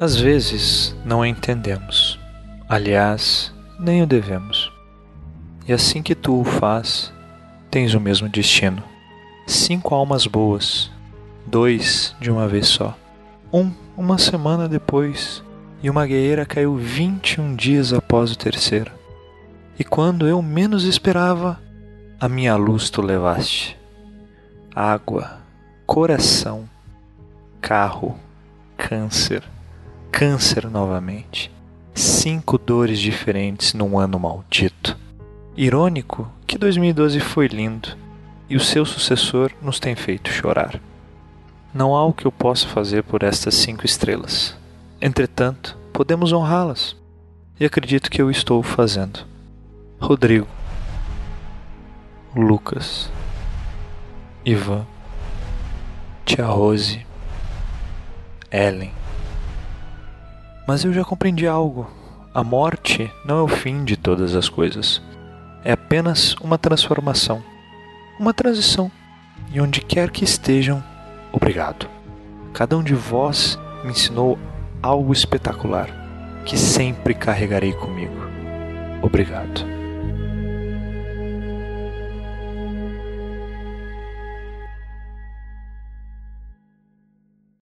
Às vezes não entendemos, aliás, nem o devemos. E assim que tu o faz, tens o mesmo destino. Cinco almas boas, dois de uma vez só. Um, uma semana depois, e uma guerreira caiu 21 dias após o terceiro. E quando eu menos esperava, a minha luz tu levaste. Água, coração, carro, câncer, câncer novamente. Cinco dores diferentes num ano maldito. Irônico que 2012 foi lindo e o seu sucessor nos tem feito chorar. Não há o que eu possa fazer por estas cinco estrelas. Entretanto, podemos honrá-las. E acredito que eu estou fazendo. Rodrigo, Lucas, Ivan, Tia Rose, Ellen. Mas eu já compreendi algo. A morte não é o fim de todas as coisas. É apenas uma transformação, uma transição. E onde quer que estejam, obrigado. Cada um de vós me ensinou algo espetacular que sempre carregarei comigo. Obrigado.